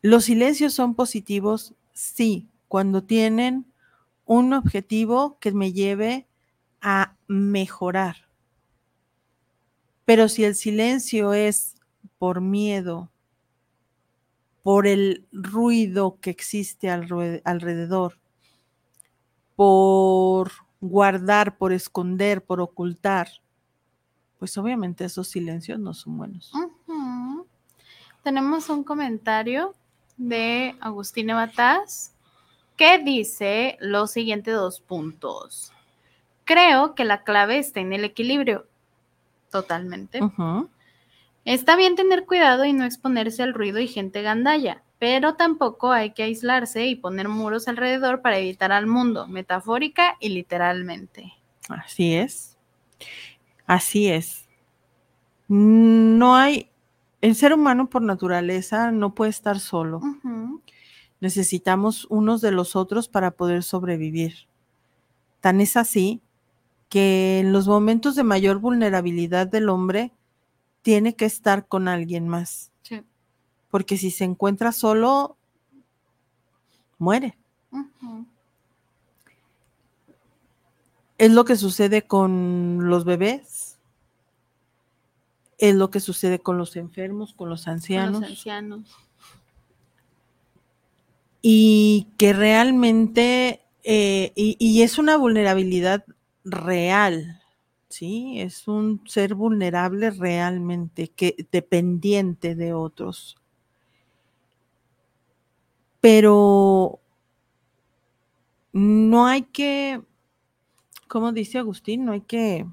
los silencios son positivos, sí, cuando tienen un objetivo que me lleve a mejorar. Pero si el silencio es por miedo, por el ruido que existe alrededor, por guardar, por esconder, por ocultar, pues obviamente esos silencios no son buenos. Tenemos un comentario de Agustina Bataz que dice los siguientes dos puntos. Creo que la clave está en el equilibrio. Totalmente. Está bien tener cuidado y no exponerse al ruido y gente gandalla, pero tampoco hay que aislarse y poner muros alrededor para evitar al mundo, metafórica y literalmente. Así es. Así es. No hay, el ser humano por naturaleza no puede estar solo. Necesitamos unos de los otros para poder sobrevivir. Tan es así que en los momentos de mayor vulnerabilidad del hombre tiene que estar con alguien más. Porque si se encuentra solo, muere. Es lo que sucede con los bebés, es lo que sucede con los enfermos, con los Con ancianos. Los ancianos. y que realmente, eh, y, y es una vulnerabilidad real, ¿sí? Es un ser vulnerable realmente, que dependiente de otros. Pero no hay que, como dice Agustín, no hay que,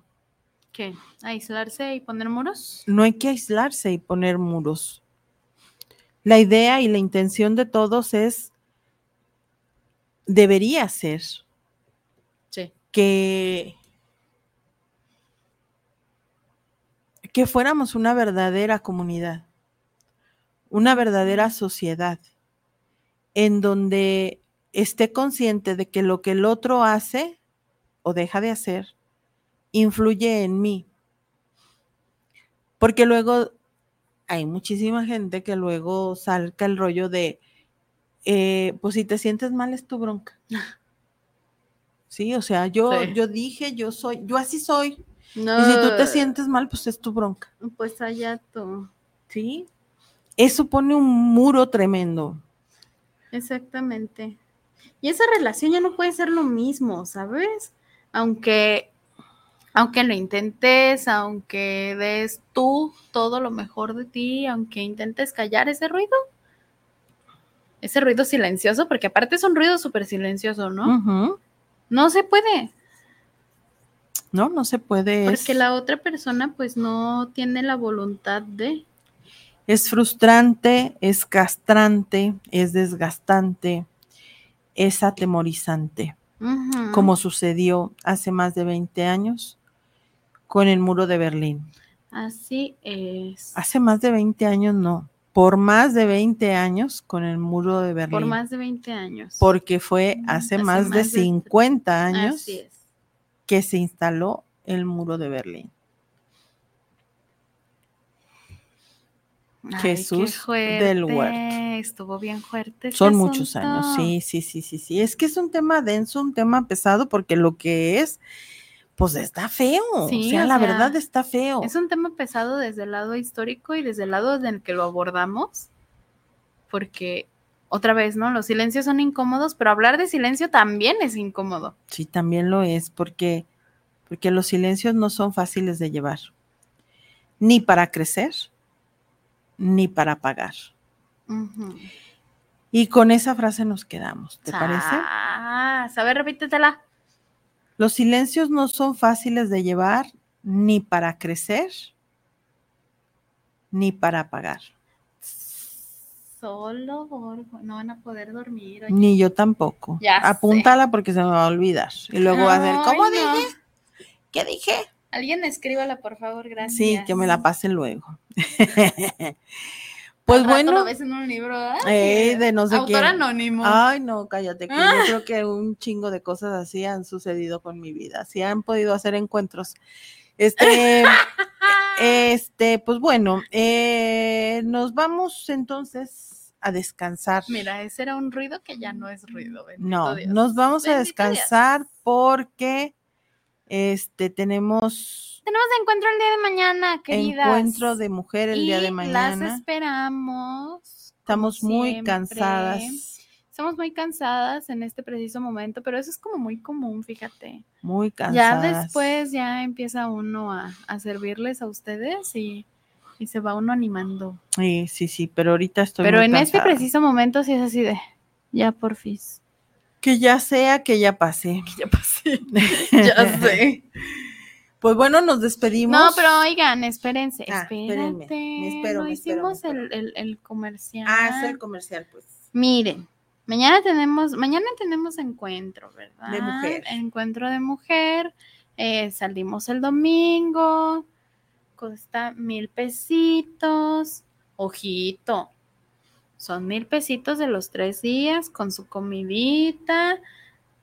¿Qué? ¿Aislarse y poner muros? no hay que aislarse y poner muros. La idea y la intención de todos es, debería ser Sí. que, que fuéramos una verdadera comunidad, una verdadera sociedad, en donde esté consciente de que lo que el otro hace o deja de hacer influye en mí. Porque luego hay muchísima gente que luego salga el rollo de, eh, pues si te sientes mal es tu bronca. Sí, o sea, yo, Sí. yo dije, yo soy, yo así soy. No. Y si tú te sientes mal, pues es tu bronca. Pues allá tú. ¿Sí? Eso pone un muro tremendo. Exactamente. Y esa relación ya no puede ser lo mismo, ¿sabes? Aunque, aunque lo intentes, aunque des tú todo lo mejor de ti, aunque intentes callar ese ruido, ese ruido silencioso, porque aparte es un ruido súper silencioso, ¿no? No se puede, No, no se puede. Porque la otra persona pues no tiene la voluntad de... es frustrante, es castrante, es desgastante, es atemorizante. Como sucedió hace más de 20 años con el muro de Berlín. Así es. Hace más de 20 años no, por más de 20 años con el muro de Berlín. Por más de 20 años. porque fue hace, hace más, de más de- 50 años Así es. que se instaló el muro de Berlín. Ay, Jesús del Huerto. Estuvo bien fuerte. Son muchos años, sí, sí, sí, sí, sí. Es que es un tema denso, un tema pesado, porque lo que es, pues está feo. Sí, o sea, o la sea, verdad está feo. Es un tema pesado desde el lado histórico y desde el lado en el que lo abordamos, porque otra vez, ¿no? Los silencios son incómodos, pero hablar de silencio también es incómodo. Sí, también lo es, porque, porque los silencios no son fáciles de llevar, ni para crecer, ni para pagar. Y con esa frase nos quedamos, ¿te parece? Ah, a ver, repítetela. Los silencios no son fáciles de llevar, ni para crecer, ni para pagar. Solo Borgo, no van a poder dormir. oye. Ni yo tampoco. Ya sé. Apúntala porque se me va a olvidar. Y luego va a ser, ¿cómo no. dije? ¿Qué dije? Alguien escríbala, por favor, gracias. Sí, que me la pase luego. pues bueno, Lo ves en un libro, eh, de no sé Autor quién. anónimo. Ay, no, cállate, que Ah. yo creo que un chingo de cosas así han sucedido con mi vida. Sí han podido hacer encuentros. Este, este, pues bueno, eh, nos vamos entonces a descansar. Mira, ese era un ruido que ya no es ruido. No, Dios. nos vamos a Dios. descansar porque este tenemos Tenemos encuentro el día de mañana, queridas. encuentro de mujer el día de mañana. Las esperamos. Estamos muy siempre. cansadas, Estamos muy cansadas en este preciso momento, pero eso es como muy común, fíjate. muy Ya cansadas. después ya empieza uno a, a servirles a ustedes y, y se va uno animando. Sí, sí, sí, pero ahorita estoy pero muy en este preciso momento sí es así de, ya por fin. Que ya sea que ya pase. Ya pasé. ya sé. Pues bueno, nos despedimos. No, pero oigan, espérense, Ah, espérenme, me espero, me hicimos espero. El, el- el comercial. Ah, es el comercial, pues. Miren, mañana tenemos, mañana tenemos encuentro, ¿verdad? De mujer. Encuentro de mujer. eh, salimos el domingo. Cuesta mil pesitos. Ojito. Son mil pesitos de los tres días con su comidita.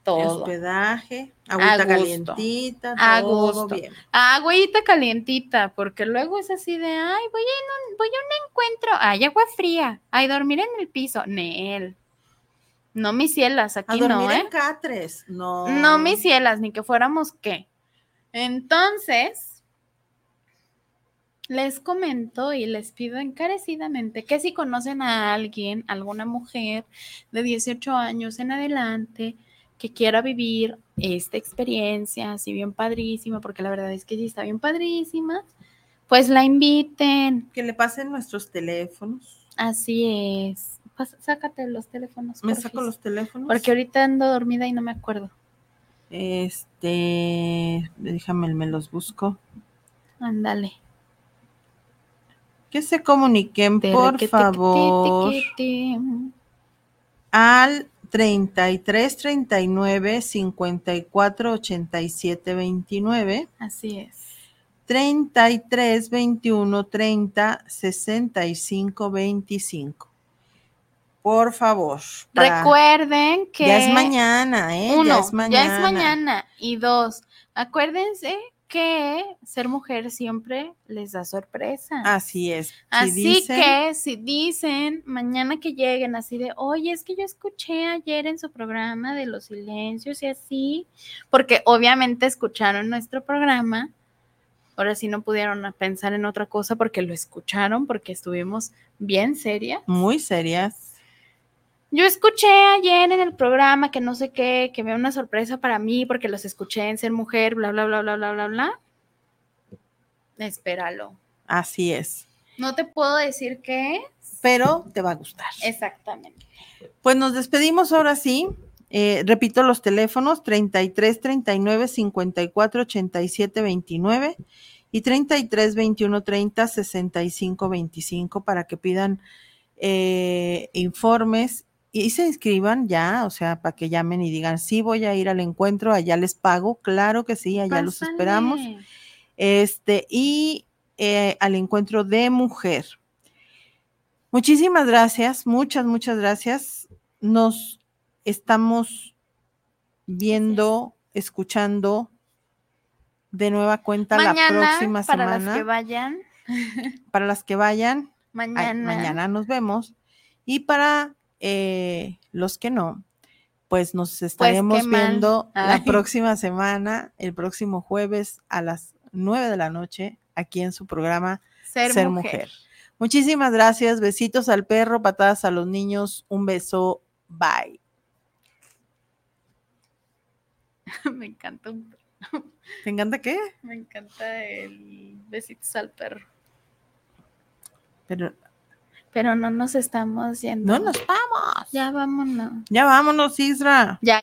Todo. Hospedaje, A agüita gusto. calientita, A todo gusto. bien. Agüita calientita, porque luego es así de, ay, voy a, un, voy a un encuentro, ay, agua fría, ay, dormir en el piso, Nel. No mis cielas, A aquí dormir no, ¿eh? en catres. No. No mis cielas, ni que fuéramos qué. Entonces, les comento y les pido encarecidamente que si conocen a alguien, alguna mujer de 18 años en adelante, que quiera vivir esta experiencia así bien padrísima, porque la verdad es que sí está bien padrísima, pues la inviten. Que le pasen nuestros teléfonos. Así es. Sácate los teléfonos. Me saco los teléfonos. Porque ahorita ando dormida y no me acuerdo. Este, déjame, me los busco. Ándale. Que se comuniquen, por favor, al 33 39 54 87 29, Así es. 33 21 30 65 25. Por favor. Recuerden que Ya es mañana, ¿eh? uno, ya es mañana. ya es mañana. Y dos, acuérdense que ser mujer siempre les da sorpresa. Así es. Si Así dicen- que si dicen mañana que lleguen así de, oye, es que yo escuché ayer en su programa de los silencios y así, porque obviamente escucharon nuestro programa, ahora sí no pudieron pensar en otra cosa porque lo escucharon, porque estuvimos bien serias. Muy serias. Yo escuché ayer en el programa que no sé qué, que veo una sorpresa para mí porque los escuché en ser mujer, bla, bla, bla, bla, bla, bla, bla. Espéralo. Así es. No te puedo decir qué es. Pero te va a gustar. Exactamente. Pues nos despedimos ahora sí. Eh, repito los teléfonos 33 39 54 87 29 y 33 21 30 65 25 para que pidan eh, informes y se inscriban ya, o sea, para que llamen y digan, sí, voy a ir al encuentro, allá les pago, claro que sí, allá los esperamos. Este, y eh, al encuentro de mujer. Muchísimas gracias, muchas, muchas gracias. Nos estamos viendo, escuchando de nueva cuenta la próxima para semana. las que vayan, para las que vayan, ay, mañana. mañana nos vemos. Y para eh, los que no, pues nos estaremos qué mal. viendo la próxima semana, el próximo jueves a las 9 de la noche, aquí en su programa ser, Ser, mujer. mujer. Muchísimas gracias. Besitos al perro, patadas a los niños. Un beso. Bye. Me encanta un ¿Te encanta qué? Me encanta el besitos al perro. Pero Pero no nos estamos yendo. no nos vamos. Ya vámonos. Ya vámonos, Isra. Ya.